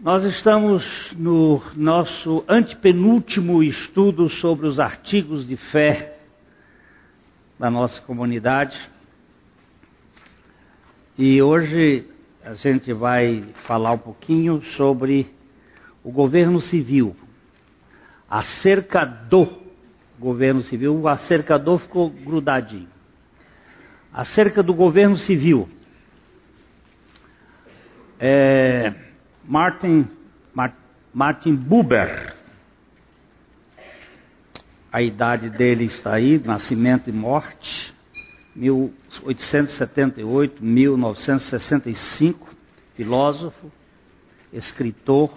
Nós estamos no nosso antepenúltimo estudo sobre os artigos de fé da nossa comunidade. E hoje a gente vai falar um pouquinho sobre o governo civil. Acerca do governo civil, o acerca do ficou grudadinho. Acerca do governo civil. É, Martin, Martin Buber, a idade dele está aí, nascimento e morte, 1878, 1965, filósofo, escritor,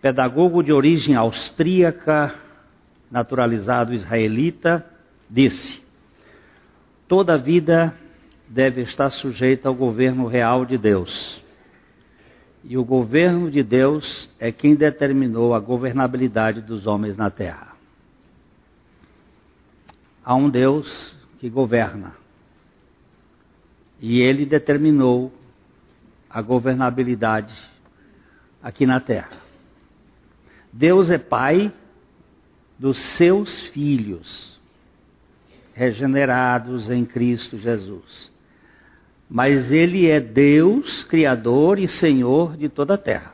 pedagogo de origem austríaca, naturalizado israelita, disse: toda vida deve estar sujeita ao governo real de Deus. E o governo de Deus é quem determinou a governabilidade dos homens na terra. Há um Deus que governa. E ele determinou a governabilidade aqui na terra. Deus é pai dos seus filhos, regenerados em Cristo Jesus. Mas ele é Deus, Criador e Senhor de toda a terra.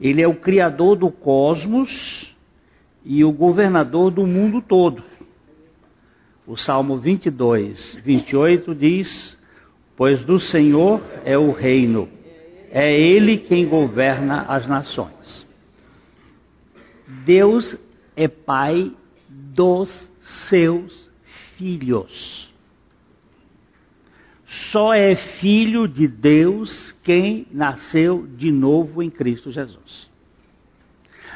Ele é o Criador do cosmos e o governador do mundo todo. O Salmo 22, 28 diz: Pois do Senhor é o reino, é Ele quem governa as nações. Deus é Pai dos seus filhos. Só é filho de Deus quem nasceu de novo em Cristo Jesus.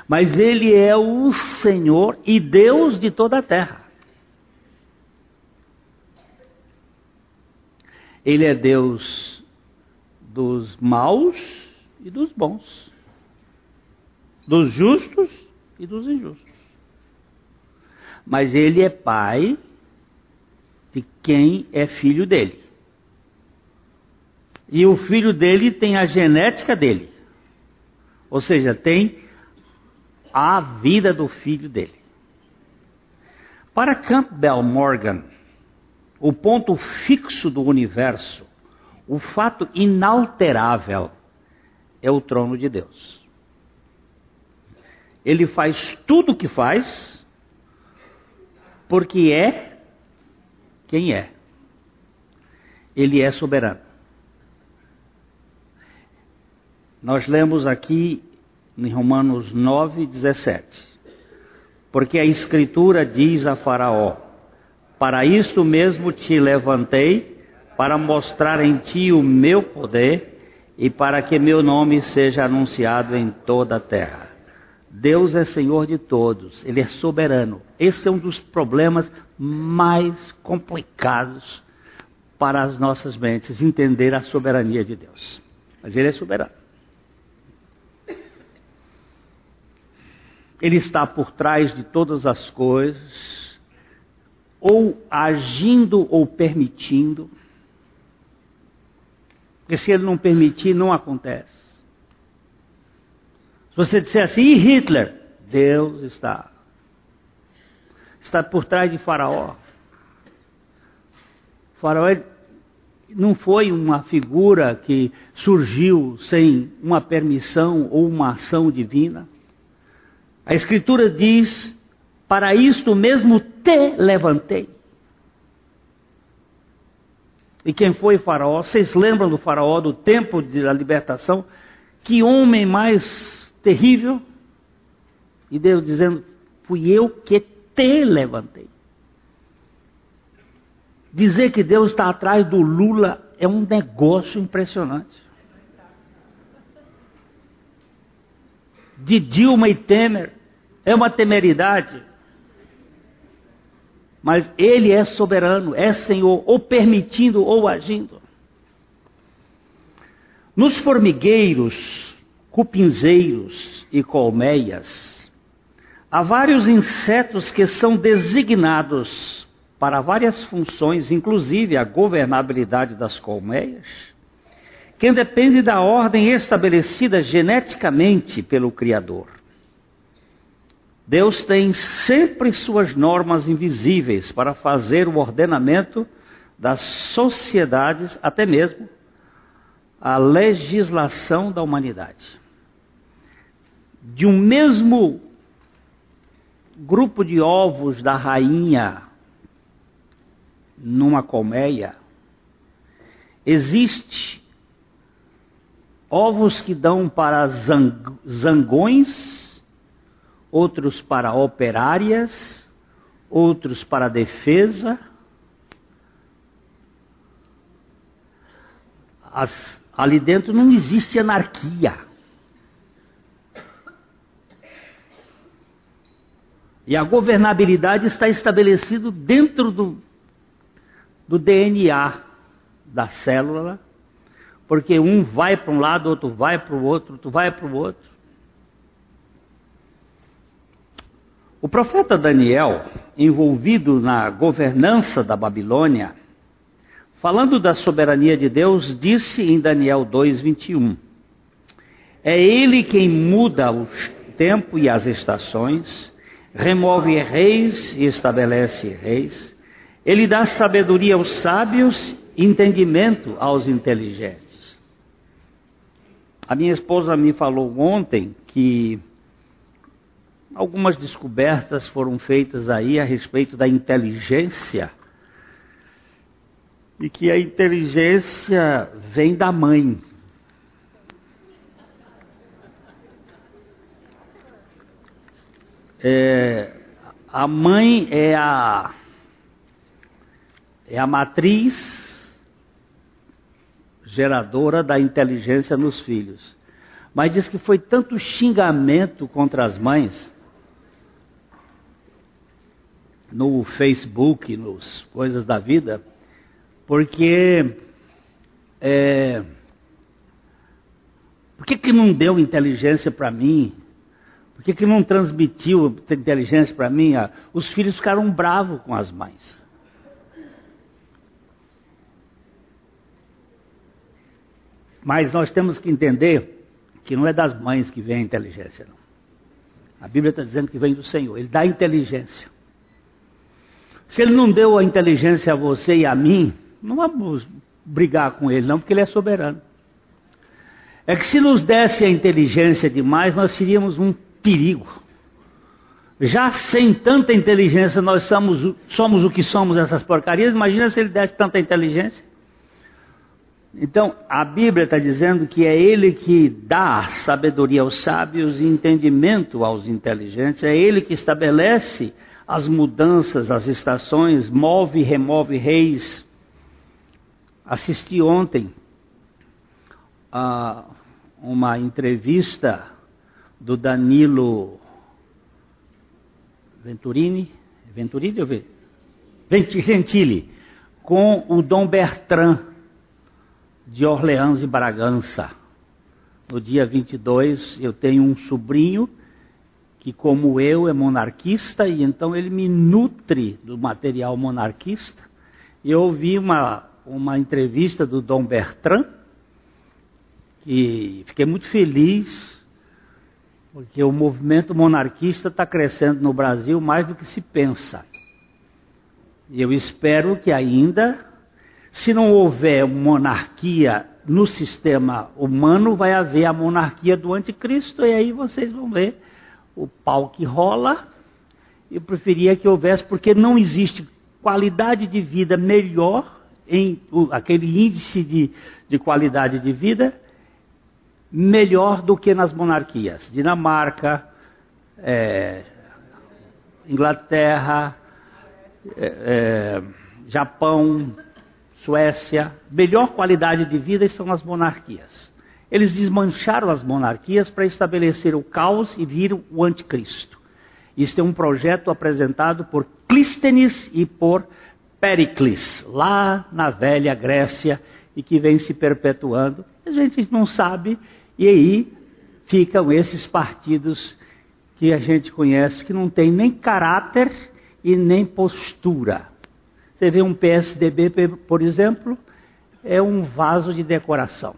Mas Ele é o Senhor e Deus de toda a terra. Ele é Deus dos maus e dos bons, dos justos e dos injustos. Mas ele é pai de quem é filho dele. E o filho dele tem a genética dele. Ou seja, tem a vida do filho dele. Para Campbell Morgan, o ponto fixo do universo, o fato inalterável, é o trono de Deus. Ele faz tudo o que faz, porque é quem é. Ele é soberano. Nós lemos aqui em Romanos 9, 17. Porque a Escritura diz a Faraó: para isto mesmo te levantei, para mostrar em ti o meu poder e para que meu nome seja anunciado em toda a terra. Deus é Senhor de todos, Ele é soberano. Esse é um dos problemas mais complicados para as nossas mentes, entender a soberania de Deus. Mas Ele é soberano. Ele está por trás de todas as coisas, ou agindo ou permitindo. Porque se ele não permitir, não acontece. Se você disser assim, e Hitler? Deus está. Está por trás de Faraó. Faraó não foi uma figura que surgiu sem uma permissão ou uma ação divina. A Escritura diz para isto mesmo te levantei. E quem foi Faraó? Vocês lembram do Faraó do tempo da libertação? Que homem mais terrível? E Deus dizendo: Fui eu que te levantei. Dizer que Deus está atrás do Lula é um negócio impressionante. De Dilma e Temer. É uma temeridade. Mas Ele é soberano, é Senhor, ou permitindo ou agindo. Nos formigueiros, cupinzeiros e colmeias, há vários insetos que são designados para várias funções, inclusive a governabilidade das colmeias, que depende da ordem estabelecida geneticamente pelo Criador. Deus tem sempre suas normas invisíveis para fazer o ordenamento das sociedades, até mesmo a legislação da humanidade. De um mesmo grupo de ovos da rainha numa colmeia, existe ovos que dão para zangões, outros para operárias, outros para defesa. As, ali dentro não existe anarquia. E a governabilidade está estabelecido dentro do, do DNA da célula porque um vai para um lado, outro vai para o outro, outro vai para o outro. O profeta Daniel, envolvido na governança da Babilônia, falando da soberania de Deus, disse em Daniel 2:21: É ele quem muda o tempo e as estações, remove reis e estabelece reis. Ele dá sabedoria aos sábios, entendimento aos inteligentes. A minha esposa me falou ontem que algumas descobertas foram feitas aí a respeito da inteligência e que a inteligência vem da mãe. É, a mãe é a é a matriz geradora da inteligência nos filhos. Mas diz que foi tanto xingamento contra as mães no Facebook, nos coisas da vida, porque é, por que, que não deu inteligência para mim? Por que, que não transmitiu inteligência para mim? Ah, os filhos ficaram bravos com as mães. Mas nós temos que entender que não é das mães que vem a inteligência, não. A Bíblia está dizendo que vem do Senhor. Ele dá inteligência. Se ele não deu a inteligência a você e a mim, não vamos brigar com ele, não, porque ele é soberano. É que se nos desse a inteligência demais, nós seríamos um perigo. Já sem tanta inteligência, nós somos, somos o que somos essas porcarias. Imagina se ele desse tanta inteligência. Então, a Bíblia está dizendo que é Ele que dá sabedoria aos sábios e entendimento aos inteligentes, é Ele que estabelece as mudanças, as estações, move e remove reis. Assisti ontem a uma entrevista do Danilo Venturini, Venturini ou Gentili, com o Dom Bertrand de Orleans e Bragança. No dia 22, eu tenho um sobrinho que, como eu, é monarquista e então ele me nutre do material monarquista. Eu ouvi uma, uma entrevista do Dom Bertrand e fiquei muito feliz porque o movimento monarquista está crescendo no Brasil mais do que se pensa. E eu espero que ainda se não houver monarquia no sistema humano, vai haver a monarquia do anticristo, e aí vocês vão ver o pau que rola. Eu preferia que houvesse, porque não existe qualidade de vida melhor, em aquele índice de, de qualidade de vida, melhor do que nas monarquias. Dinamarca, é, Inglaterra, é, é, Japão, Suécia, melhor qualidade de vida estão nas monarquias. Eles desmancharam as monarquias para estabelecer o caos e vir o anticristo. Isso é um projeto apresentado por Clístenes e por Pericles, lá na velha Grécia, e que vem se perpetuando. A gente não sabe, e aí ficam esses partidos que a gente conhece, que não tem nem caráter e nem postura. Você vê um PSDB, por exemplo, é um vaso de decoração.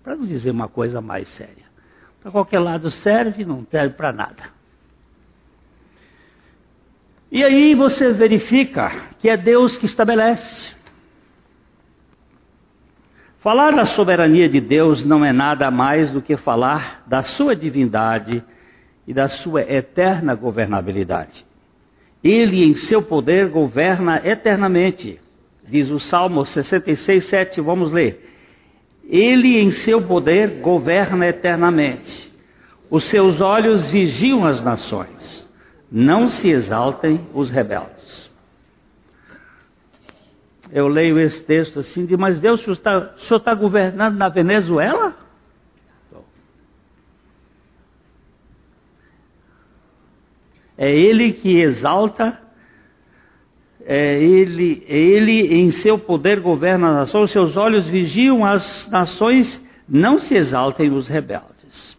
para não dizer uma coisa mais séria. Para qualquer lado serve, não serve para nada. E aí você verifica que é Deus que estabelece. Falar da soberania de Deus não é nada mais do que falar da sua divindade e da sua eterna governabilidade. Ele, em seu poder, governa eternamente. Diz o Salmo 66, 7, vamos ler. Ele, em seu poder, governa eternamente. Os seus olhos vigiam as nações. Não se exaltem os rebeldes. Eu leio esse texto assim, de, mas Deus, o senhor está, está governando na Venezuela? É Ele que exalta, é Ele, é Ele em seu poder governa a nação, seus olhos vigiam as nações, não se exaltem os rebeldes.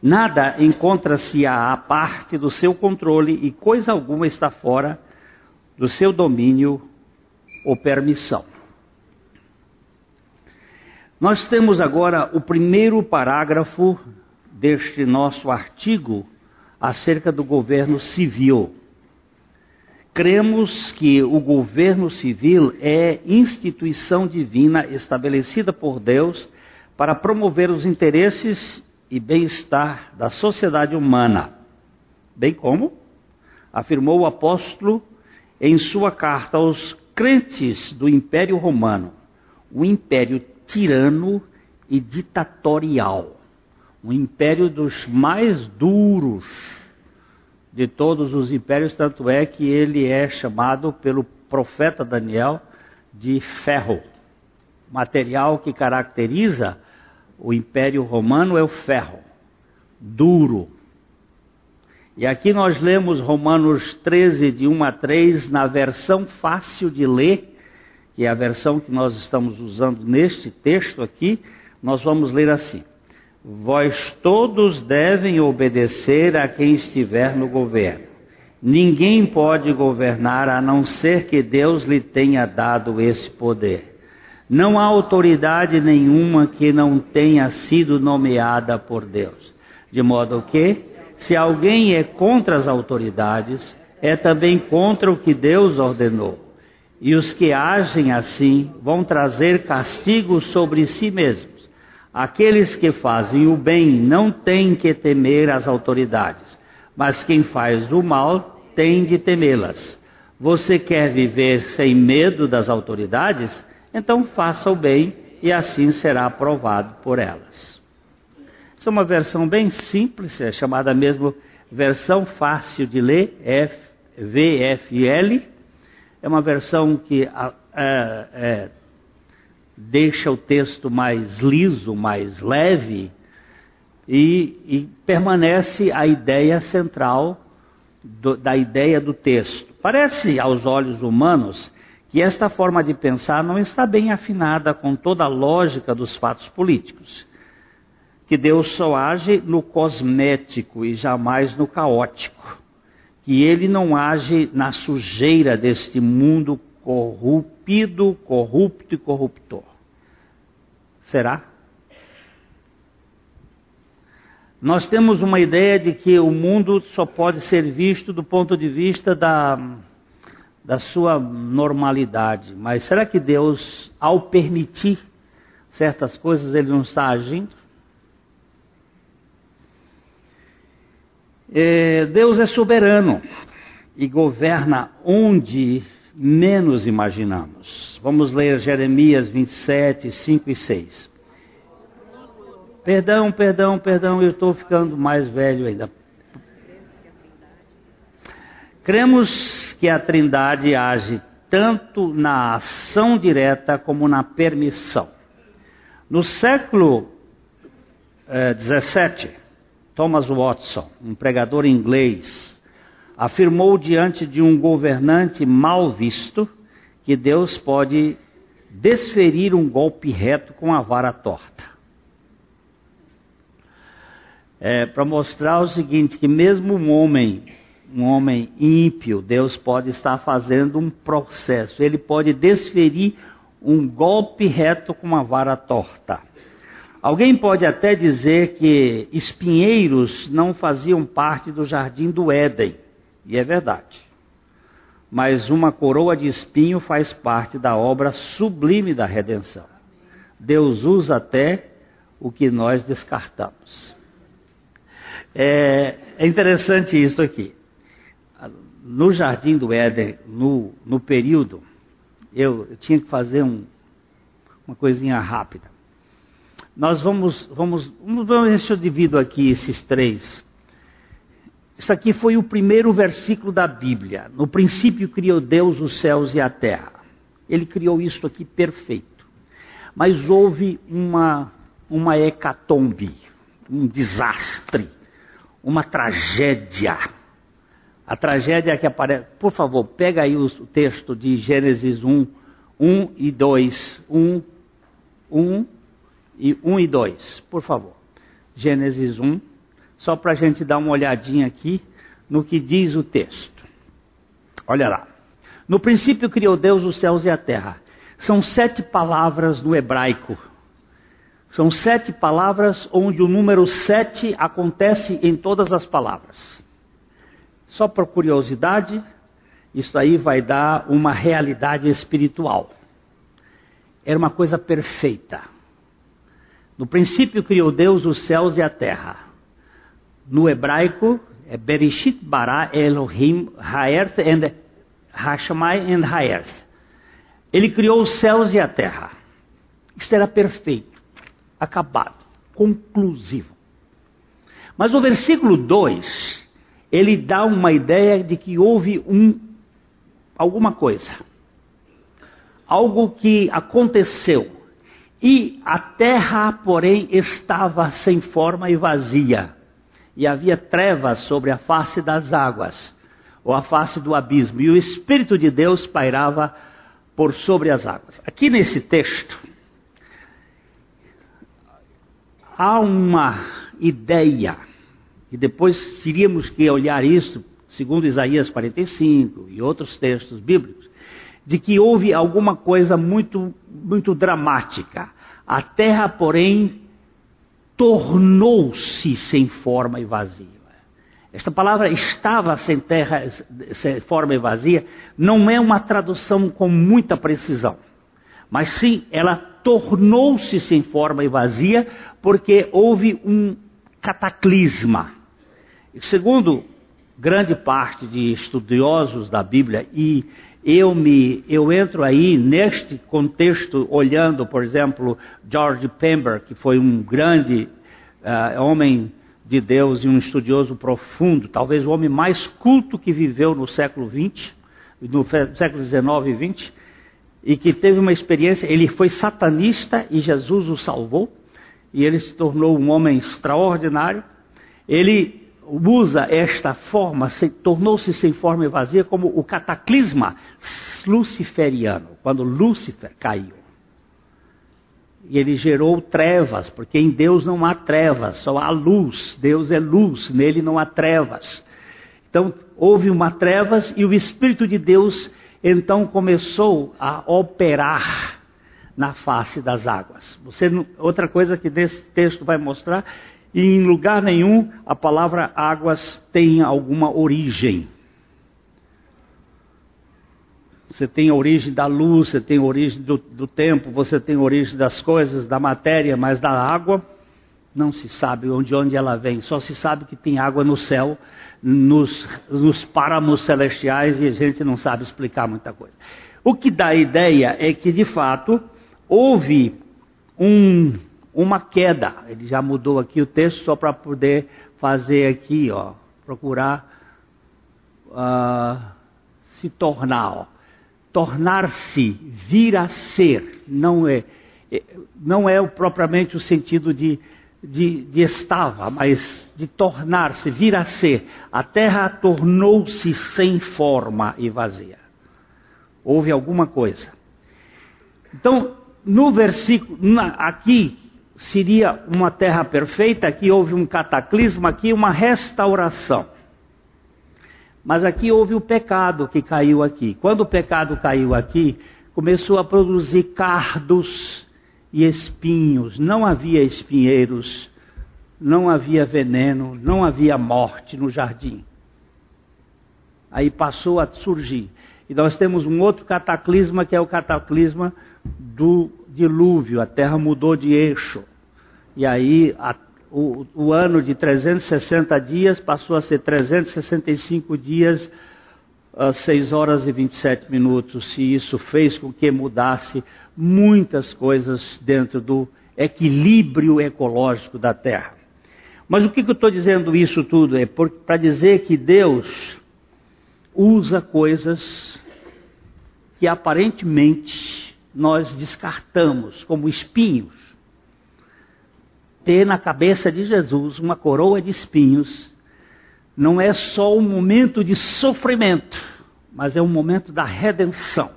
Nada encontra-se à parte do seu controle e coisa alguma está fora do seu domínio ou permissão. Nós temos agora o primeiro parágrafo deste nosso artigo acerca do governo civil. Cremos que o governo civil é instituição divina estabelecida por Deus para promover os interesses e bem-estar da sociedade humana, bem como afirmou o apóstolo em sua carta aos crentes do Império Romano, um império tirano e ditatorial um império dos mais duros de todos os impérios, tanto é que ele é chamado pelo profeta Daniel de ferro. Material que caracteriza o Império Romano é o ferro, duro. E aqui nós lemos Romanos 13, de 1 a 3, na versão fácil de ler, que é a versão que nós estamos usando neste texto aqui, nós vamos ler assim. Vós todos devem obedecer a quem estiver no governo. Ninguém pode governar a não ser que Deus lhe tenha dado esse poder. Não há autoridade nenhuma que não tenha sido nomeada por Deus. De modo que, se alguém é contra as autoridades, é também contra o que Deus ordenou. E os que agem assim vão trazer castigo sobre si mesmos. Aqueles que fazem o bem não têm que temer as autoridades, mas quem faz o mal tem de temê-las. Você quer viver sem medo das autoridades? Então faça o bem e assim será aprovado por elas. Essa é uma versão bem simples, é chamada mesmo versão fácil de ler, F, VFL. É uma versão que é, é, deixa o texto mais liso, mais leve, e, e permanece a ideia central do, da ideia do texto. Parece aos olhos humanos que esta forma de pensar não está bem afinada com toda a lógica dos fatos políticos. Que Deus só age no cosmético e jamais no caótico. Que ele não age na sujeira deste mundo corrupto, corrupto e corruptor. Será? Nós temos uma ideia de que o mundo só pode ser visto do ponto de vista da, da sua normalidade. Mas será que Deus, ao permitir certas coisas, Ele não está agindo? É, Deus é soberano e governa onde menos imaginamos. Vamos ler Jeremias 27, 5 e 6. Perdão, perdão, perdão, eu estou ficando mais velho ainda. Cremos que a Trindade age tanto na ação direta como na permissão. No século eh, 17, Thomas Watson, um pregador inglês, afirmou diante de um governante mal visto que Deus pode desferir um golpe reto com a vara torta. É, Para mostrar o seguinte, que mesmo um homem, um homem ímpio, Deus pode estar fazendo um processo, ele pode desferir um golpe reto com uma vara torta. Alguém pode até dizer que espinheiros não faziam parte do jardim do Éden, e é verdade. Mas uma coroa de espinho faz parte da obra sublime da redenção. Deus usa até o que nós descartamos. É, é interessante isso aqui. No jardim do Éden, no, no período, eu, eu tinha que fazer um, uma coisinha rápida. Nós vamos, vamos, vamos ver se eu divido aqui esses três. Isso aqui foi o primeiro versículo da Bíblia. No princípio criou Deus os céus e a terra. Ele criou isso aqui perfeito. Mas houve uma, uma hecatombe, um desastre, uma tragédia. A tragédia que aparece. Por favor, pega aí o texto de Gênesis 1, 1 e 2. 1, 1 e 1 e 2, por favor. Gênesis 1, só para a gente dar uma olhadinha aqui no que diz o texto. Olha lá. No princípio criou Deus os céus e a terra. São sete palavras no hebraico. São sete palavras onde o número sete acontece em todas as palavras. Só por curiosidade, isso aí vai dar uma realidade espiritual. Era uma coisa perfeita. No princípio criou Deus os céus e a terra. No hebraico é Bereshit bara Elohim haerth and Hashamai and haerth. Ele criou os céus e a terra. Isso era perfeito, acabado, conclusivo. Mas no versículo 2, ele dá uma ideia de que houve um alguma coisa. Algo que aconteceu e a terra, porém, estava sem forma e vazia, e havia trevas sobre a face das águas, ou a face do abismo, e o Espírito de Deus pairava por sobre as águas. Aqui nesse texto, há uma ideia, e depois teríamos que olhar isso, segundo Isaías 45 e outros textos bíblicos, de que houve alguma coisa muito, muito dramática. A terra, porém, tornou-se sem forma e vazia. Esta palavra estava sem terra, sem forma e vazia, não é uma tradução com muita precisão, mas sim ela tornou-se sem forma e vazia porque houve um cataclisma. Segundo grande parte de estudiosos da Bíblia e eu me eu entro aí neste contexto olhando, por exemplo, George Pember, que foi um grande uh, homem de Deus e um estudioso profundo, talvez o homem mais culto que viveu no século XX, no século XIX e XX, e que teve uma experiência, ele foi satanista e Jesus o salvou, e ele se tornou um homem extraordinário. Ele usa esta forma, tornou-se sem forma e vazia, como o cataclisma luciferiano, quando Lúcifer caiu. E ele gerou trevas, porque em Deus não há trevas, só há luz. Deus é luz, nele não há trevas. Então houve uma trevas e o Espírito de Deus então começou a operar na face das águas. Você, outra coisa que nesse texto vai mostrar e em lugar nenhum a palavra águas tem alguma origem. Você tem a origem da luz, você tem a origem do, do tempo, você tem a origem das coisas, da matéria, mas da água não se sabe onde, onde ela vem. Só se sabe que tem água no céu, nos, nos páramos celestiais, e a gente não sabe explicar muita coisa. O que dá a ideia é que, de fato, houve um uma queda. Ele já mudou aqui o texto só para poder fazer aqui, ó, procurar uh, se tornar, tornar-se, vir a ser, não é, é, não é propriamente o sentido de, de, de estava, mas de tornar-se, vir a ser. A terra tornou-se sem forma e vazia. Houve alguma coisa. Então, no versículo, aqui, seria uma terra perfeita, aqui houve um cataclisma, aqui uma restauração. Mas aqui houve o pecado que caiu aqui. Quando o pecado caiu aqui, começou a produzir cardos e espinhos, não havia espinheiros, não havia veneno, não havia morte no jardim. Aí passou a surgir. E nós temos um outro cataclisma que é o cataclisma do dilúvio. A terra mudou de eixo. E aí a, o, o ano de 360 dias passou a ser 365 dias, às 6 horas e 27 minutos. E isso fez com que mudasse muitas coisas dentro do equilíbrio ecológico da Terra. Mas o que, que eu estou dizendo isso tudo? É para dizer que Deus usa coisas que aparentemente nós descartamos como espinhos. Ter na cabeça de Jesus uma coroa de espinhos não é só um momento de sofrimento, mas é um momento da redenção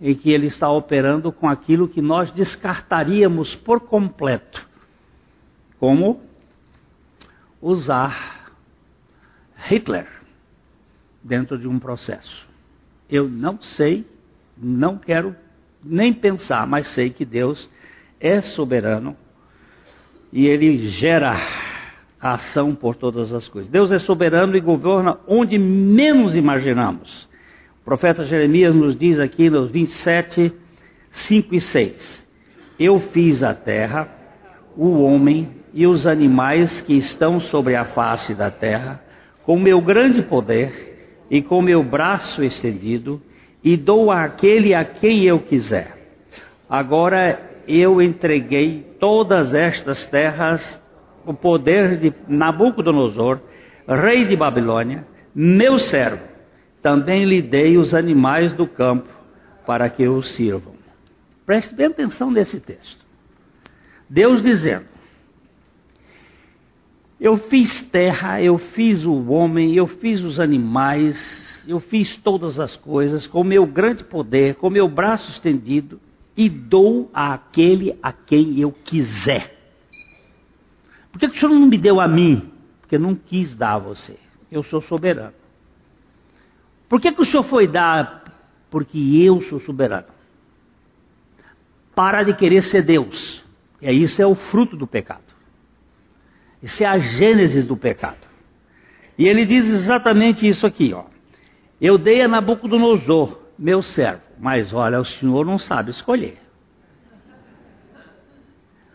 em que ele está operando com aquilo que nós descartaríamos por completo. Como usar Hitler dentro de um processo. Eu não sei, não quero nem pensar, mas sei que Deus é soberano e ele gera a ação por todas as coisas. Deus é soberano e governa onde menos imaginamos profeta Jeremias nos diz aqui nos 27, 5 e 6: Eu fiz a terra, o homem e os animais que estão sobre a face da terra, com meu grande poder e com meu braço estendido, e dou àquele a quem eu quiser. Agora eu entreguei todas estas terras, o poder de Nabucodonosor, rei de Babilônia, meu servo também lhe dei os animais do campo para que os sirvam. Preste bem atenção nesse texto. Deus dizendo: Eu fiz terra, eu fiz o homem, eu fiz os animais, eu fiz todas as coisas com meu grande poder, com meu braço estendido, e dou àquele a quem eu quiser. Por que, o Senhor não me deu a mim? Porque não quis dar a você. Eu sou soberano. Por que, que o Senhor foi dar? Porque eu sou soberano. Para de querer ser Deus. E isso é o fruto do pecado. Isso é a gênese do pecado. E ele diz exatamente isso aqui, ó. Eu dei a Nabucodonosor, meu servo, mas olha, o Senhor não sabe escolher.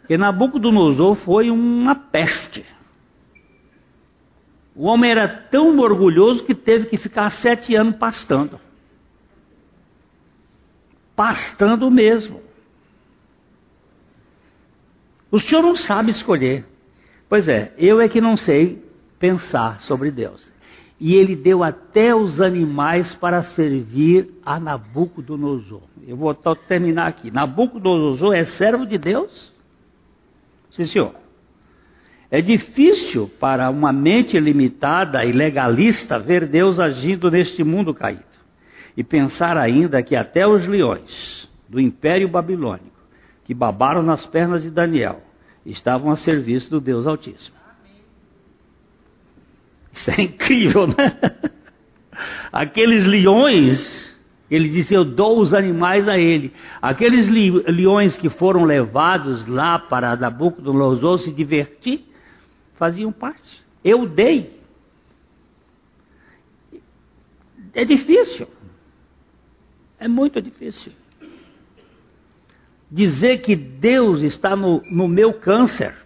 Porque Nabucodonosor foi uma peste. O homem era tão orgulhoso que teve que ficar sete anos pastando. Pastando mesmo. O senhor não sabe escolher. Pois é, eu é que não sei pensar sobre Deus. E ele deu até os animais para servir a Nabucodonosor. Eu vou terminar aqui. Nabucodonosor é servo de Deus? Sim, senhor. É difícil para uma mente limitada e legalista ver Deus agindo neste mundo caído. E pensar ainda que até os leões do Império Babilônico, que babaram nas pernas de Daniel, estavam a serviço do Deus Altíssimo. Isso é incrível, né? Aqueles leões, ele disse: Eu dou os animais a ele. Aqueles leões que foram levados lá para Nabucodonosor se divertir, faziam parte. Eu dei. É difícil. É muito difícil. Dizer que Deus está no, no meu câncer.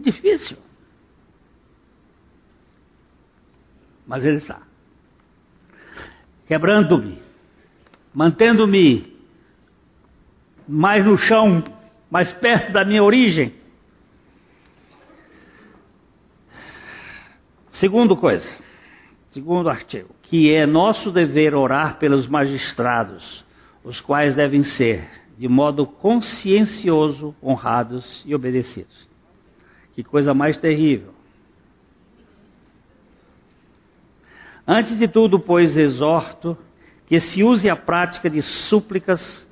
É difícil. Mas Ele está. Quebrando-me, mantendo-me mais no chão, mais perto da minha origem. Segundo coisa, segundo artigo, que é nosso dever orar pelos magistrados, os quais devem ser, de modo consciencioso, honrados e obedecidos. Que coisa mais terrível. Antes de tudo, pois, exorto que se use a prática de súplicas,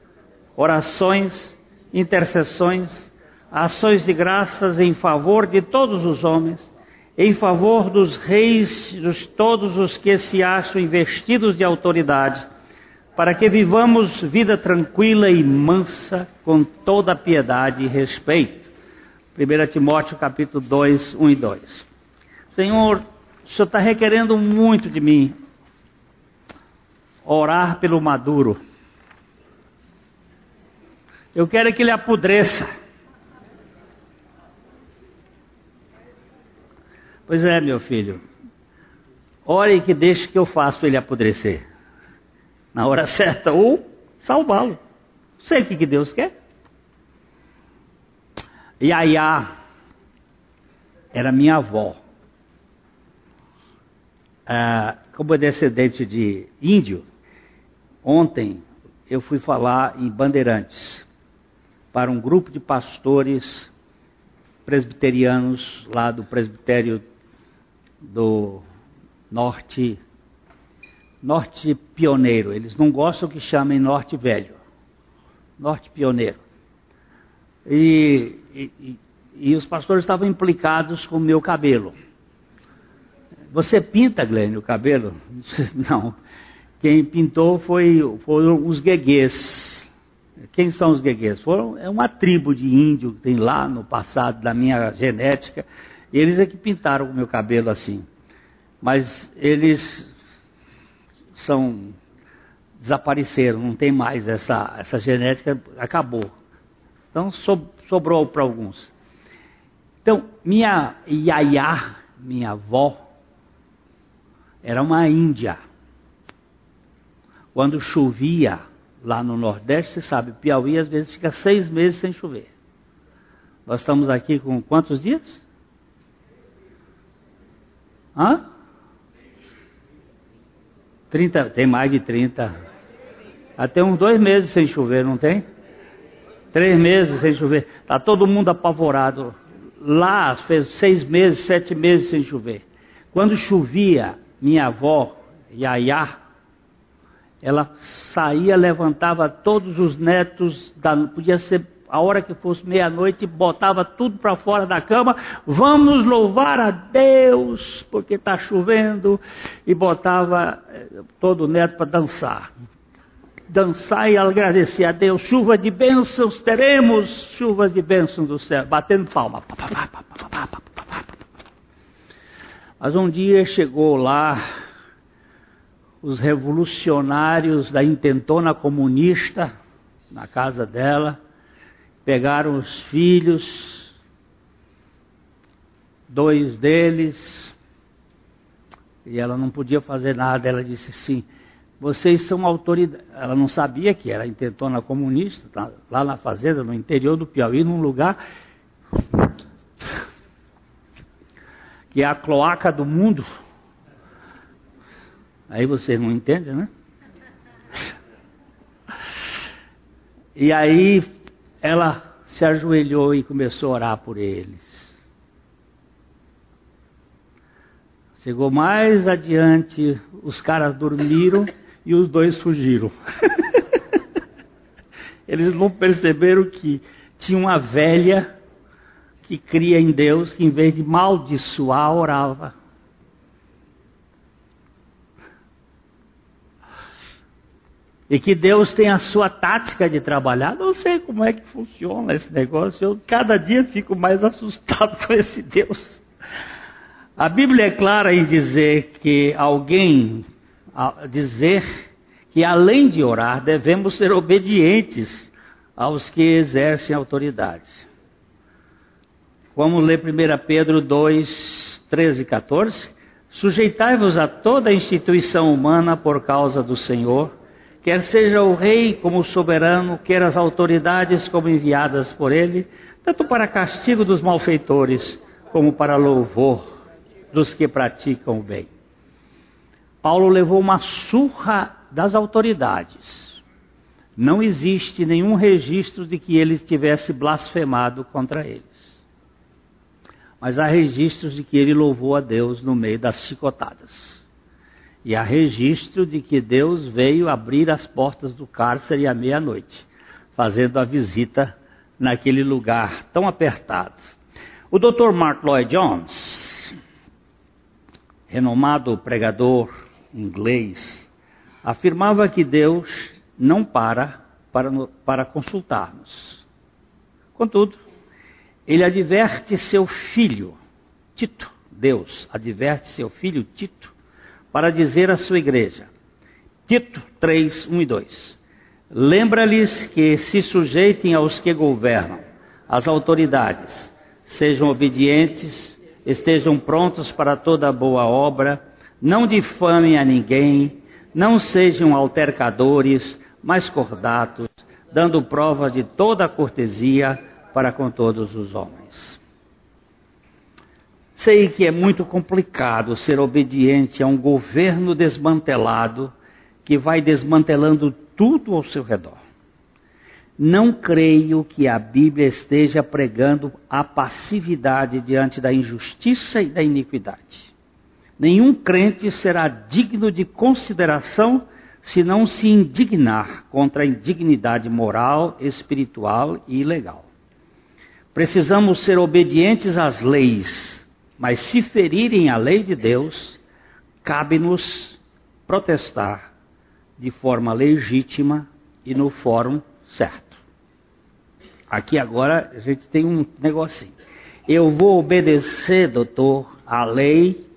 orações, intercessões, ações de graças em favor de todos os homens, em favor dos reis, de todos os que se acham investidos de autoridade, para que vivamos vida tranquila e mansa, com toda piedade e respeito. 1 Timóteo capítulo 2, 1 e 2. Senhor, o Senhor está requerendo muito de mim. Orar pelo maduro. Eu quero que ele apodreça. Pois é, meu filho. Ore que deixe que eu faço ele apodrecer na hora certa ou salvá-lo. Sei o que Deus quer. Yaya era minha avó. Ah, como é descendente de índio, ontem eu fui falar em Bandeirantes para um grupo de pastores presbiterianos lá do presbitério do norte norte pioneiro. Eles não gostam que chamem norte velho. Norte pioneiro. E, e, e os pastores estavam implicados com o meu cabelo. Você pinta, Glenn, o cabelo? Não. Quem pintou foi, foram os gueguês. Quem são os gueguês? Foram, é uma tribo de índio que tem lá no passado, da minha genética. Eles é que pintaram o meu cabelo assim. Mas eles são desapareceram, não tem mais essa, essa genética, acabou. Então so, sobrou para alguns. Então, minha Yaya, minha avó, era uma índia. Quando chovia lá no Nordeste, você sabe, Piauí às vezes fica seis meses sem chover. Nós estamos aqui com quantos dias? Hã? 30, tem mais de 30. Até uns dois meses sem chover, não tem? Três meses sem chover. Está todo mundo apavorado. Lá fez seis meses, sete meses sem chover. Quando chovia, minha avó, Yaya, ela saía, levantava todos os netos, da, podia ser a hora que fosse meia-noite, botava tudo para fora da cama, vamos louvar a Deus, porque está chovendo, e botava eh, todo o neto para dançar. Dançar e agradecer a Deus, chuva de bênçãos teremos, chuvas de bênçãos do céu, batendo palma. Mas um dia chegou lá os revolucionários da intentona comunista na casa dela, pegaram os filhos, dois deles, e ela não podia fazer nada. Ela disse sim, vocês são autoridade. Ela não sabia que era intentona comunista, tá, lá na fazenda, no interior do Piauí, num lugar que é a cloaca do mundo. Aí vocês não entendem, né? E aí ela se ajoelhou e começou a orar por eles. Chegou mais adiante, os caras dormiram e os dois fugiram. Eles não perceberam que tinha uma velha que cria em Deus, que em vez de maldiçoar, orava. E que Deus tem a sua tática de trabalhar. Não sei como é que funciona esse negócio. Eu cada dia fico mais assustado com esse Deus. A Bíblia é clara em dizer que alguém dizer que além de orar devemos ser obedientes aos que exercem autoridade. Vamos ler 1 Pedro 2, 13 e 14. Sujeitai-vos a toda instituição humana por causa do Senhor quer seja o rei como soberano, quer as autoridades como enviadas por ele, tanto para castigo dos malfeitores, como para louvor dos que praticam o bem. Paulo levou uma surra das autoridades. Não existe nenhum registro de que ele tivesse blasfemado contra eles. Mas há registros de que ele louvou a Deus no meio das chicotadas. E há registro de que Deus veio abrir as portas do cárcere à meia-noite, fazendo a visita naquele lugar tão apertado. O Dr. Mark Lloyd Jones, renomado pregador inglês, afirmava que Deus não para para, para consultar-nos. Contudo, ele adverte seu filho, Tito, Deus adverte seu filho Tito, para dizer à sua igreja, Tito 3, 1 e 2: Lembra-lhes que se sujeitem aos que governam, às autoridades, sejam obedientes, estejam prontos para toda boa obra, não difamem a ninguém, não sejam altercadores, mas cordatos, dando prova de toda a cortesia para com todos os homens. Sei que é muito complicado ser obediente a um governo desmantelado que vai desmantelando tudo ao seu redor. Não creio que a Bíblia esteja pregando a passividade diante da injustiça e da iniquidade. Nenhum crente será digno de consideração se não se indignar contra a indignidade moral, espiritual e legal. Precisamos ser obedientes às leis, mas se ferirem a lei de Deus, cabe-nos protestar de forma legítima e no fórum certo. Aqui agora a gente tem um negocinho. Eu vou obedecer, doutor, a lei,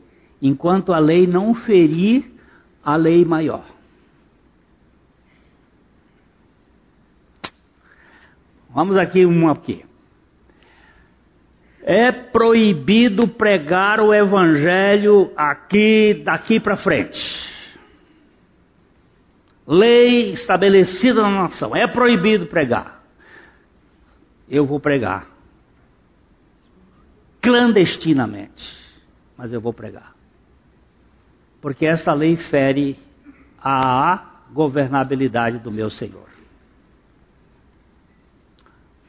enquanto a lei não ferir a lei maior. Vamos aqui um aqui. É proibido pregar o evangelho aqui daqui para frente. Lei estabelecida na nação. É proibido pregar. Eu vou pregar. Clandestinamente. Mas eu vou pregar. Porque esta lei fere a governabilidade do meu Senhor.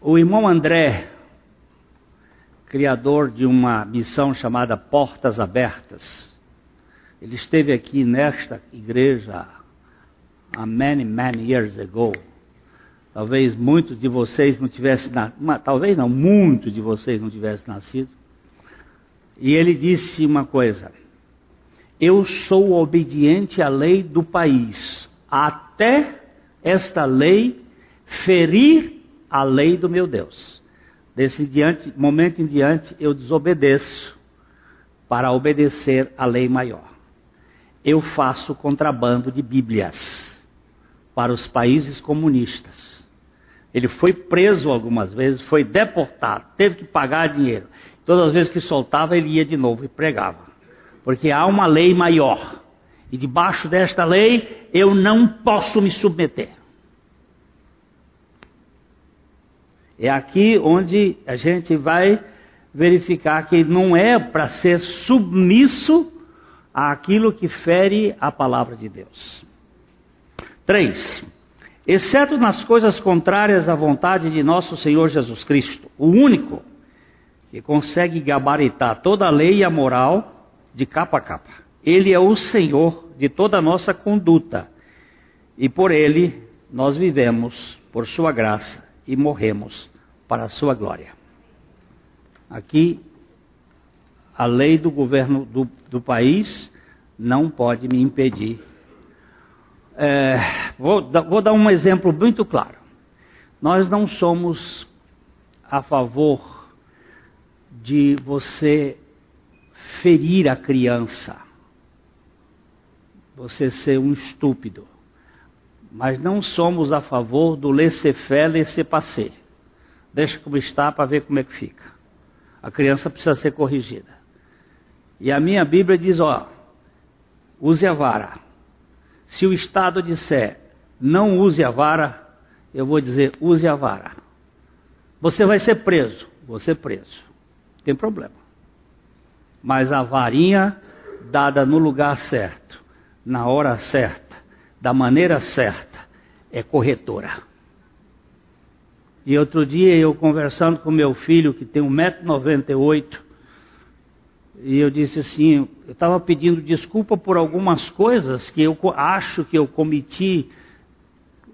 O irmão André, criador de uma missão chamada Portas Abertas, ele esteve aqui nesta igreja há many, many years ago. Talvez muitos de vocês não tivessem, talvez não, muitos de vocês não tivessem nascido. E ele disse uma coisa: Eu sou obediente à lei do país, até esta lei ferir a lei do meu Deus. Desse diante, momento em diante, eu desobedeço para obedecer a lei maior. Eu faço contrabando de Bíblias para os países comunistas. Ele foi preso algumas vezes, foi deportado, teve que pagar dinheiro. Todas as vezes que soltava, ele ia de novo e pregava. Porque há uma lei maior. E debaixo desta lei, eu não posso me submeter. É aqui onde a gente vai verificar que não é para ser submisso àquilo que fere a palavra de Deus. 3. Exceto nas coisas contrárias à vontade de nosso Senhor Jesus Cristo, o único que consegue gabaritar toda a lei e a moral de capa a capa. Ele é o Senhor de toda a nossa conduta e por ele nós vivemos, por sua graça, e morremos para a sua glória. Aqui, a lei do governo do, do país não pode me impedir. É, vou, vou dar um exemplo muito claro. Nós não somos a favor de você ferir a criança, você ser um estúpido. Mas não somos a favor do laissez-faire, laissez-passer deixa como está para ver como é que fica. A criança precisa ser corrigida. E a minha Bíblia diz: ó, use a vara. Se o Estado disser não use a vara, eu vou dizer use a vara. Você vai ser preso, ser preso. Tem problema. Mas a varinha dada no lugar certo, na hora certa, da maneira certa, é corretora. E outro dia eu conversando com meu filho, que tem 1,98m, e eu disse assim, eu estava pedindo desculpa por algumas coisas que eu acho que eu cometi,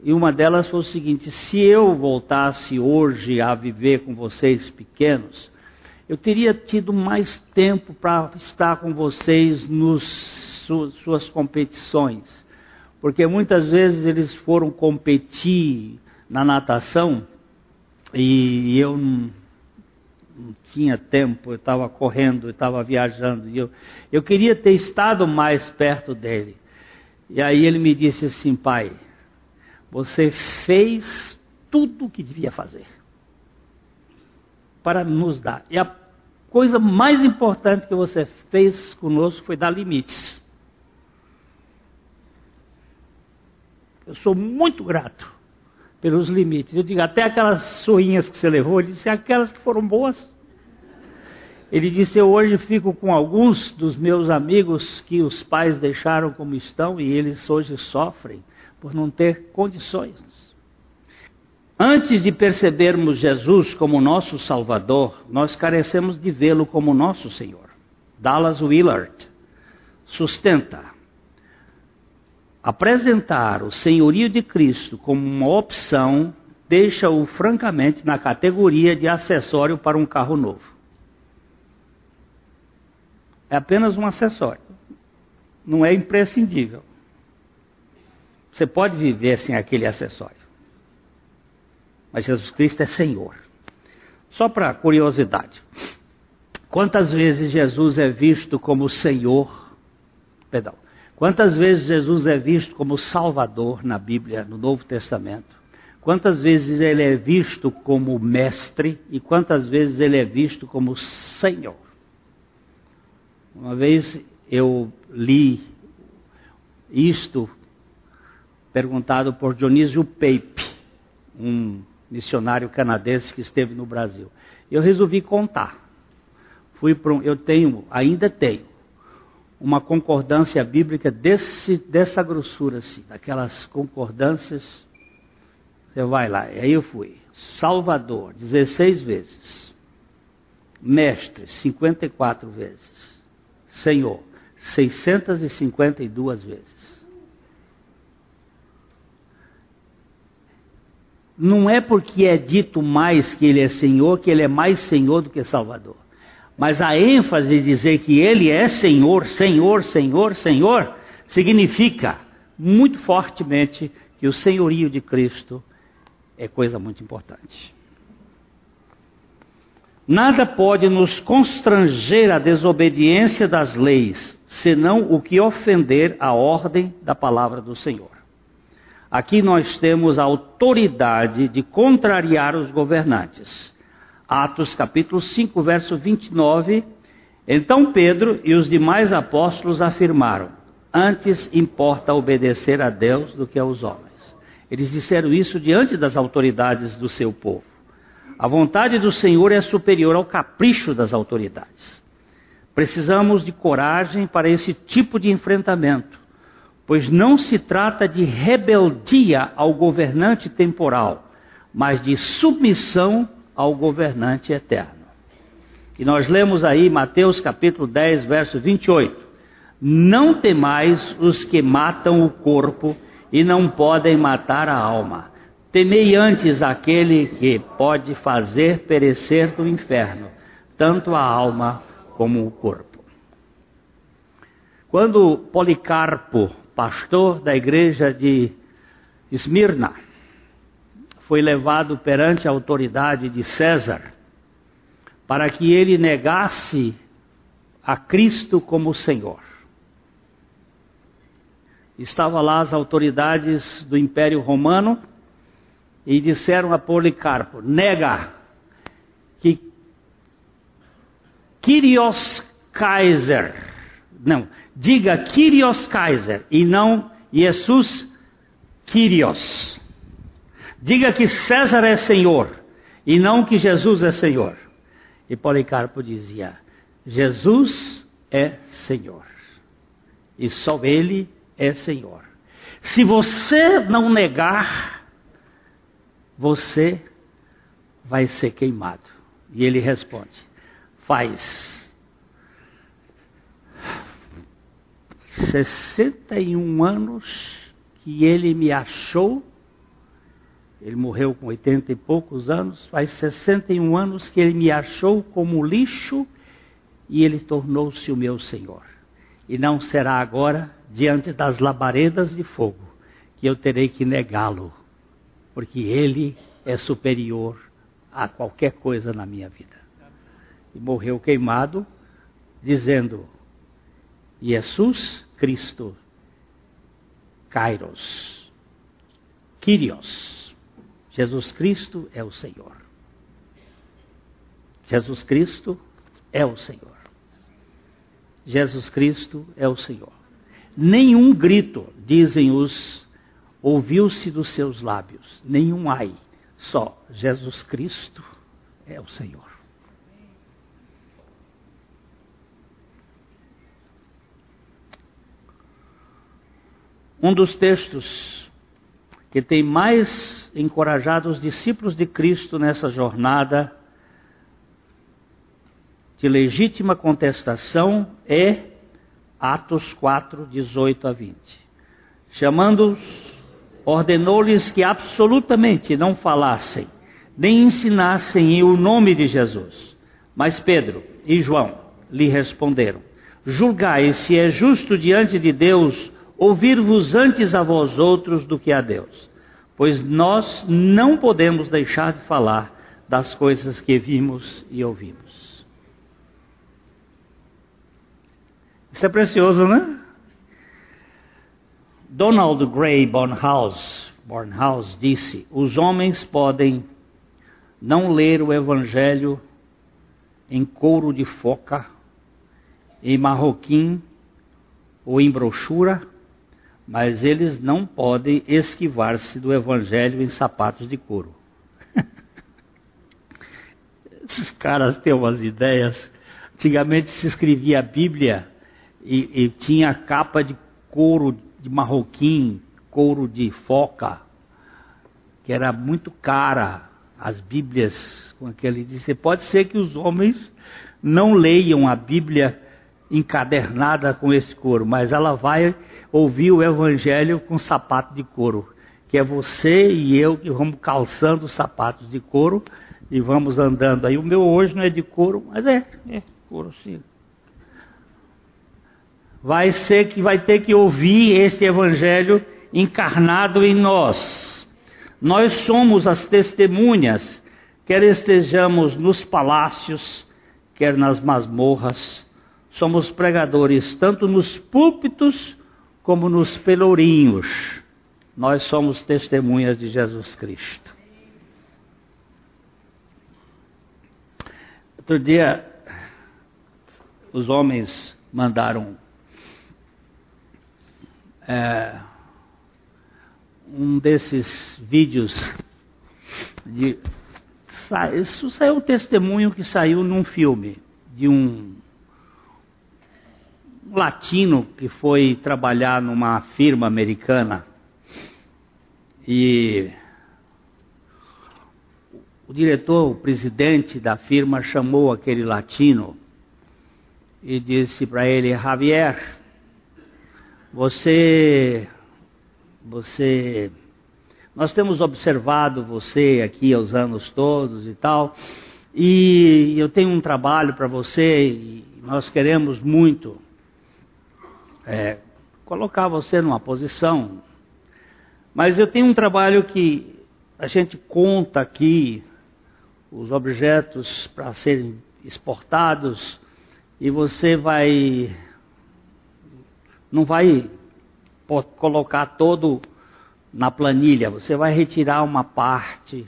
e uma delas foi o seguinte, se eu voltasse hoje a viver com vocês pequenos, eu teria tido mais tempo para estar com vocês nas suas competições. porque muitas vezes eles foram competir na natação e eu não, tinha tempo, eu estava correndo, eu estava viajando, eu, eu queria ter estado mais perto dele. E aí ele me disse assim, pai, você fez tudo o que devia fazer para nos dar. E a coisa mais importante que você fez conosco foi dar limites. Eu sou muito grato pelos limites. Eu digo, até aquelas suinhas que você levou, ele disse, aquelas que foram boas. Ele disse, eu hoje fico com alguns dos meus amigos que os pais deixaram como estão e eles hoje sofrem por não ter condições. Antes de percebermos Jesus como nosso Salvador, nós carecemos de vê-lo como nosso Senhor. Dallas Willard sustenta apresentar o senhorio de Cristo como uma opção deixa-o francamente na categoria de acessório para um carro novo. É apenas um acessório. Não é imprescindível. Você pode viver sem aquele acessório. Jesus Cristo é Senhor. Só para curiosidade. Quantas vezes Jesus é visto como Senhor? Perdão. Quantas vezes Jesus é visto como Salvador na Bíblia, no Novo Testamento? Quantas vezes ele é visto como mestre e quantas vezes ele é visto como Senhor? Uma vez eu li isto perguntado por Dionísio Pape, um missionário canadense que esteve no Brasil. Eu resolvi contar. Fui para um, eu tenho, ainda tenho, uma concordância bíblica desse, dessa grossura, assim, daquelas concordâncias. Você vai lá, e aí eu fui. Salvador, 16 vezes. Mestre, 54 vezes. Senhor, 652 vezes. Não é porque é dito mais que ele é Senhor que ele é mais Senhor do que Salvador. Mas a ênfase de dizer que ele é Senhor, Senhor, Senhor, Senhor, significa muito fortemente que o senhorio de Cristo é coisa muito importante. Nada pode nos constranger à desobediência das leis, senão o que ofender a ordem da palavra do Senhor. Aqui nós temos a autoridade de contrariar os governantes. Atos capítulo 5, verso 29. Então Pedro e os demais apóstolos afirmaram: Antes importa obedecer a Deus do que aos homens. Eles disseram isso diante das autoridades do seu povo. A vontade do Senhor é superior ao capricho das autoridades. Precisamos de coragem para esse tipo de enfrentamento, pois não se trata de rebeldia ao governante temporal, mas de submissão ao governante eterno. E nós lemos aí Mateus capítulo 10, verso 28. Não temais os que matam o corpo e não podem matar a alma. Temei antes aquele que pode fazer perecer do inferno, tanto a alma como o corpo. Quando Policarpo, pastor da igreja de Esmirna, foi levado perante a autoridade de César para que ele negasse a Cristo como Senhor. Estavam lá as autoridades do Império Romano e disseram a Policarpo: nega que Kyrios Kaiser, não, diga Kyrios Kaiser e não Jesus Kyrios. Diga que César é Senhor e não que Jesus é Senhor. E Policarpo dizia: Jesus é Senhor e só Ele é Senhor. Se você não negar, você vai ser queimado. E ele responde: faz 61 anos que ele me achou ele morreu com 80 e poucos anos, faz 61 anos que ele me achou como lixo e ele tornou-se o meu Senhor. E não será agora diante das labaredas de fogo que eu terei que negá-lo, porque ele é superior a qualquer coisa na minha vida. E morreu queimado, dizendo: Jesus Cristo, Kairos, Kyrios, Jesus Cristo é o Senhor. Jesus Cristo é o Senhor. Jesus Cristo é o Senhor. Nenhum grito, dizem os, ouviu-se dos seus lábios, nenhum ai, só Jesus Cristo é o Senhor. Um dos textos que tem mais encorajado os discípulos de Cristo nessa jornada de legítima contestação é Atos 4, 18 a 20. Chamando-os, ordenou-lhes que absolutamente não falassem, nem ensinassem o nome de Jesus. Mas Pedro e João lhe responderam: Julgai se é justo diante de Deus ouvir-vos antes a vós outros do que a Deus, pois nós não podemos deixar de falar das coisas que vimos e ouvimos. Isso é precioso, né? Donald Gray Bornhouse, disse: os homens podem não ler o Evangelho em couro de foca, em marroquim ou em brochura, mas eles não podem esquivar-se do Evangelho em sapatos de couro. Esses caras têm umas ideias. Antigamente se escrevia a Bíblia e, e tinha capa de couro de marroquim, couro de foca, que era muito cara. As Bíblias com aquele disse, pode ser que os homens não leiam a Bíblia encadernada com esse couro, mas ela vai ouvir o Evangelho com sapato de couro, que é você e eu que vamos calçando sapatos de couro e vamos andando. Aí o meu hoje não é de couro, mas é, é couro sim vai ser que vai ter que ouvir esse evangelho encarnado em nós. Nós somos as testemunhas, quer estejamos nos palácios, quer nas masmorras. Somos pregadores tanto nos púlpitos como nos pelourinhos. Nós somos testemunhas de Jesus Cristo. Outro dia, os homens mandaram é, um desses vídeos de, isso saiu um testemunho que saiu num filme de um latino que foi trabalhar numa firma americana. E o diretor, o presidente da firma chamou aquele latino e disse para ele, Javier, você, você, nós temos observado você aqui aos anos todos e tal, e eu tenho um trabalho para você e nós queremos muito é, colocar você numa posição, mas eu tenho um trabalho que a gente conta aqui os objetos para serem exportados e você vai não vai colocar todo na planilha, você vai retirar uma parte,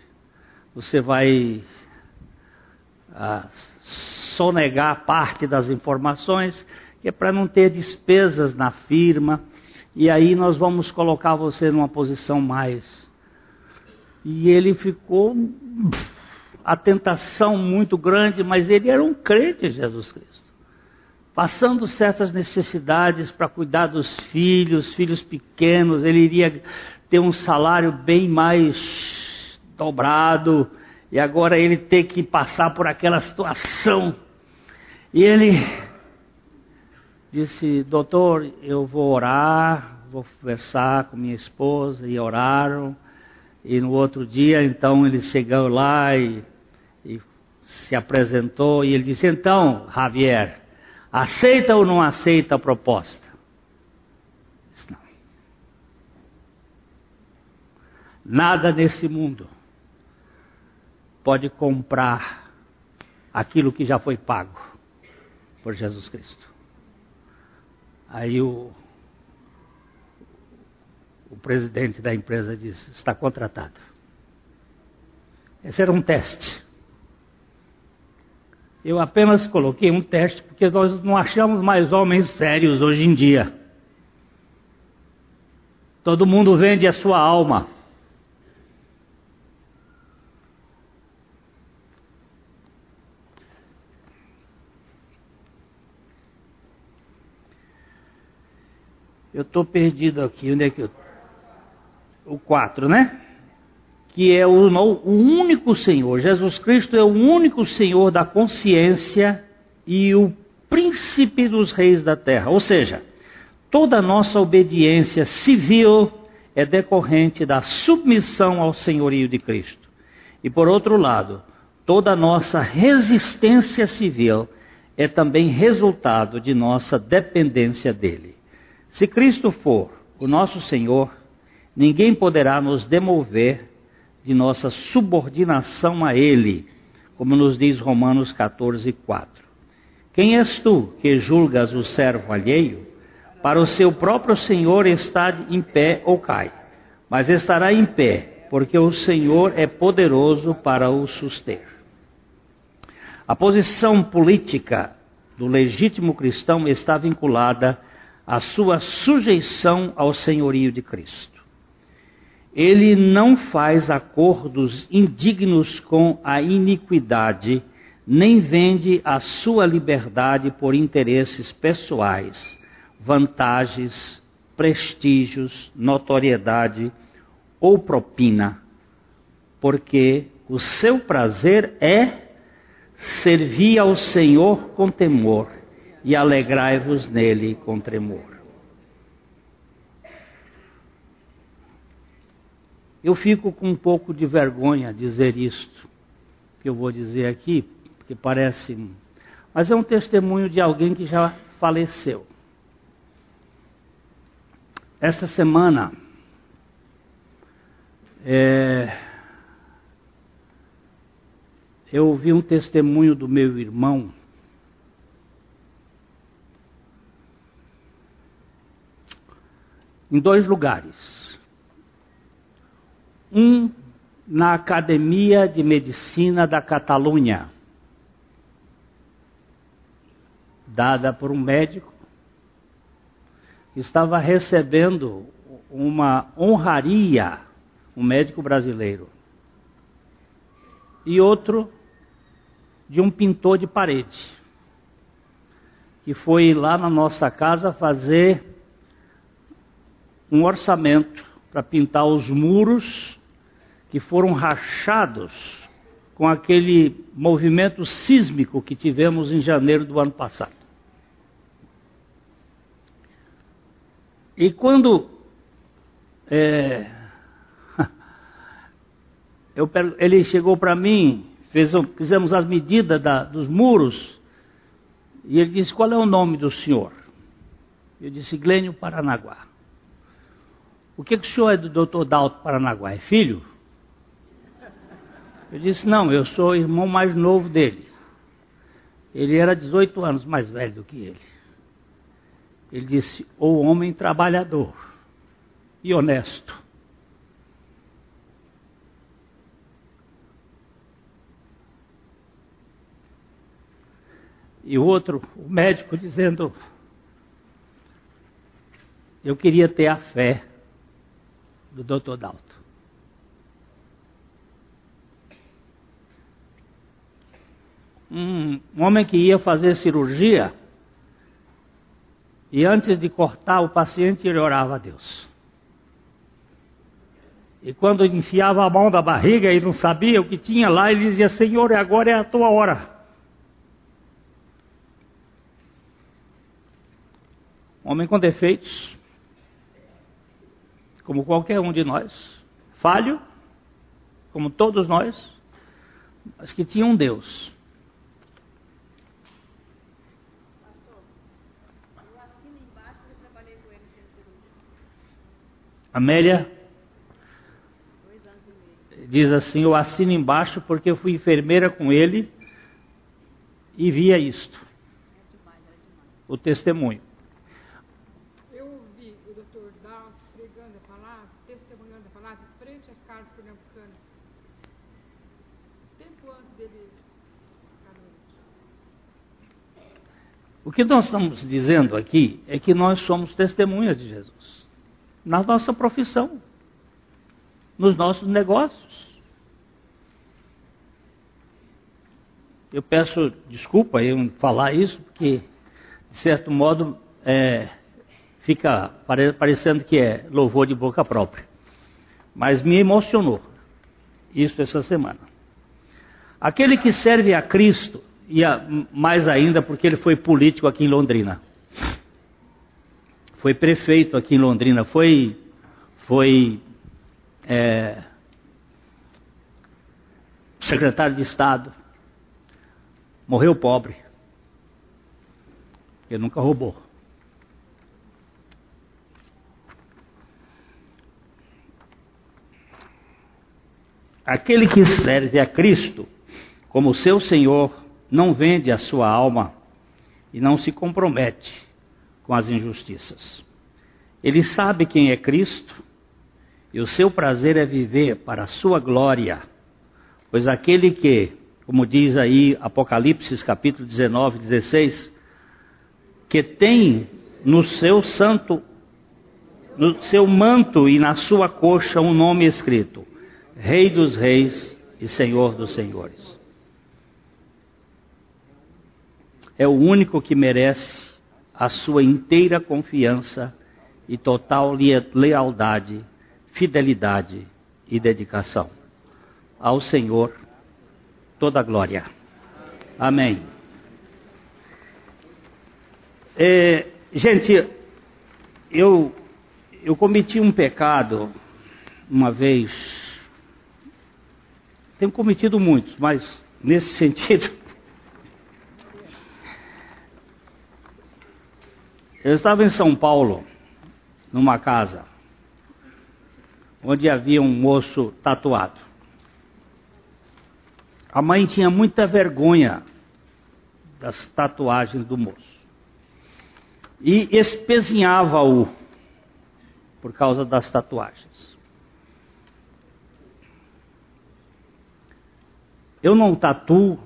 você vai ah, sonegar parte das informações, que é para não ter despesas na firma, e aí nós vamos colocar você numa posição mais. E ele ficou a tentação muito grande, mas ele era um crente em Jesus Cristo passando certas necessidades para cuidar dos filhos, filhos pequenos, ele iria ter um salário bem mais dobrado, e agora ele ter que passar por aquela situação. E ele disse: Doutor, eu vou orar, vou conversar com minha esposa, e oraram. E no outro dia, então, ele chegou lá e, e se apresentou, e ele disse: Então, Javier, Aceita ou não aceita a proposta? Não. Nada nesse mundo pode comprar aquilo que já foi pago por Jesus Cristo. Aí o, o presidente da empresa disse: está contratado. Esse era um teste. Eu apenas coloquei um teste porque nós não achamos mais homens sérios hoje em dia. Todo mundo vende a sua alma. Eu estou perdido aqui. Onde é que eu. O 4, né? Que é o, o único Senhor. Jesus Cristo é o único Senhor da consciência e o príncipe dos reis da terra. Ou seja, toda nossa obediência civil é decorrente da submissão ao senhorio de Cristo. E por outro lado, toda nossa resistência civil é também resultado de nossa dependência dele. Se Cristo for o nosso Senhor, ninguém poderá nos demover de nossa subordinação a Ele, como nos diz Romanos 14, 4. Quem és tu que julgas o servo alheio? Para o seu próprio Senhor está em pé ou cai, mas estará em pé, porque o Senhor é poderoso para o suster. A posição política do legítimo cristão está vinculada a sua sujeição ao senhorio de Cristo. Ele não faz acordos indignos com a iniquidade, nem vende a sua liberdade por interesses pessoais, vantagens, prestígios, notoriedade ou propina, porque o seu prazer é servir ao Senhor com temor e alegrai-vos nele com tremor. Eu fico com um pouco de vergonha dizer isto que eu vou dizer aqui, porque parece. Mas é um testemunho de alguém que já faleceu. Essa semana, é, eu ouvi um testemunho do meu irmão em dois lugares. Um na Academia de Medicina da Catalunha, dada por um médico que estava recebendo uma honraria, um médico brasileiro. E outro de um pintor de parede, que foi lá na nossa casa fazer um orçamento para pintar os muros que foram rachados com aquele movimento sísmico que tivemos em janeiro do ano passado. E quando é, eu, ele chegou para mim, fez, fizemos as medidas da, dos muros, e ele disse: Qual é o nome do senhor? Eu disse: Glênio Paranaguá. O que, que o senhor é do doutor Dalto Paranaguá? É filho? Eu disse, não, eu sou irmão mais novo dele. Ele era 18 anos mais velho do que ele. Ele disse, o homem trabalhador e honesto. E o outro, o médico, dizendo: Eu queria ter a fé do Dr. Dalton. Um, um homem que ia fazer cirurgia e antes de cortar o paciente ele orava a Deus. E quando enfiava a mão da barriga e não sabia o que tinha lá, ele dizia: Senhor, agora é a tua hora. Homem com defeitos, como qualquer um de nós, falho, como todos nós, mas que tinha um Deus. Amélia? diz assim: Eu assino embaixo porque eu fui enfermeira com ele e via isto. O testemunho. Eu ouvi o doutor Dal pregando a palavra, testemunhando a palavra, frente às casas pernambucanas. Tempo antes dele ficar doente. O que nós estamos dizendo aqui é que nós somos testemunhas de Jesus. Na nossa profissão, nos nossos negócios. Eu peço desculpa em falar isso, porque, de certo modo, é, fica pare- parecendo que é louvor de boca própria. Mas me emocionou isso essa semana. Aquele que serve a Cristo, e mais ainda porque ele foi político aqui em Londrina. Foi prefeito aqui em Londrina, foi, foi é, secretário de Estado. Morreu pobre. Ele nunca roubou. Aquele que serve a Cristo como seu Senhor não vende a sua alma e não se compromete com as injustiças. Ele sabe quem é Cristo e o seu prazer é viver para a sua glória. Pois aquele que, como diz aí Apocalipse capítulo 19, 16, que tem no seu santo, no seu manto e na sua coxa um nome escrito: Rei dos Reis e Senhor dos Senhores. É o único que merece a sua inteira confiança e total lealdade, fidelidade e dedicação. Ao Senhor toda a glória. Amém. É, gente, eu, eu cometi um pecado uma vez. Tenho cometido muitos, mas nesse sentido. Eu estava em São Paulo, numa casa, onde havia um moço tatuado. A mãe tinha muita vergonha das tatuagens do moço. E espezinhava-o por causa das tatuagens. Eu não tatuo,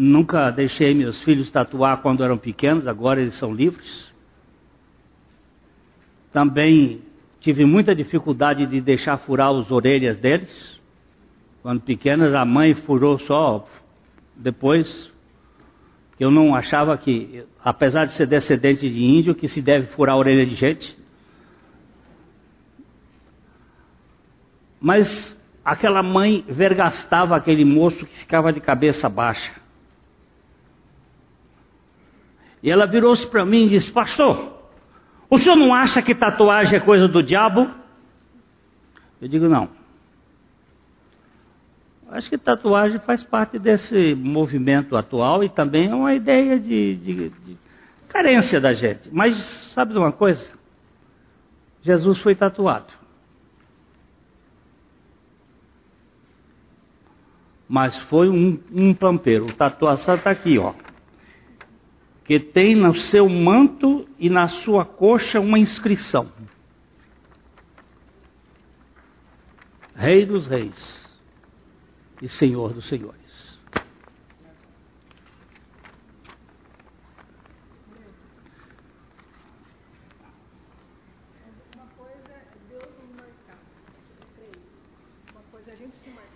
nunca deixei meus filhos tatuar quando eram pequenos, agora eles são livres. Também tive muita dificuldade de deixar furar as orelhas deles. Quando pequenas, a mãe furou só depois. Eu não achava que, apesar de ser descendente de índio, que se deve furar a orelha de gente. Mas aquela mãe vergastava aquele moço que ficava de cabeça baixa. E ela virou-se para mim e disse: Pastor, o senhor não acha que tatuagem é coisa do diabo? Eu digo: Não. Acho que tatuagem faz parte desse movimento atual e também é uma ideia de, de, de carência da gente. Mas sabe de uma coisa? Jesus foi tatuado. Mas foi um, um pampeiro. O tatuação está aqui, ó. Que tem no seu manto e na sua coxa uma inscrição: Rei dos Reis e Senhor dos Senhores. É Deus nos marcar, eu creio. Uma coisa é a gente se marcar.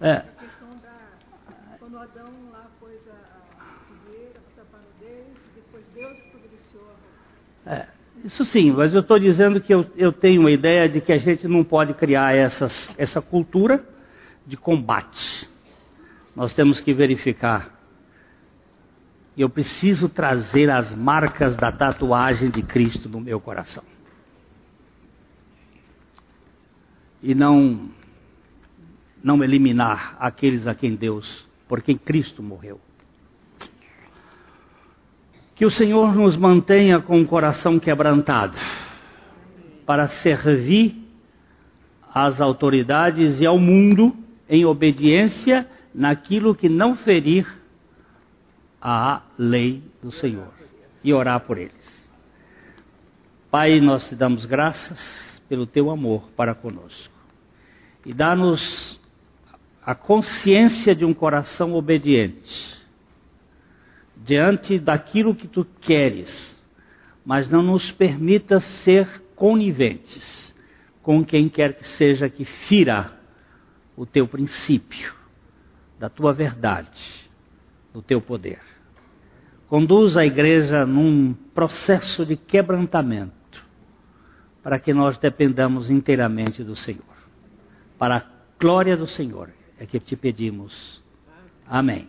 É, A questão da. Quando Adão lá pôs a, a figueira para tapar no dente, depois Deus providenciou a roupa. é. Isso sim, mas eu estou dizendo que eu, eu tenho uma ideia de que a gente não pode criar essas, essa cultura de combate. Nós temos que verificar. Eu preciso trazer as marcas da tatuagem de Cristo no meu coração. E não não eliminar aqueles a quem Deus, por quem Cristo morreu. Que o Senhor nos mantenha com o coração quebrantado para servir às autoridades e ao mundo em obediência naquilo que não ferir a lei do Senhor e orar por eles. Pai, nós te damos graças pelo teu amor para conosco e dá-nos a consciência de um coração obediente diante daquilo que tu queres, mas não nos permita ser coniventes com quem quer que seja que fira o teu princípio, da tua verdade, do teu poder. Conduz a igreja num processo de quebrantamento, para que nós dependamos inteiramente do Senhor. Para a glória do Senhor é que te pedimos. Amém.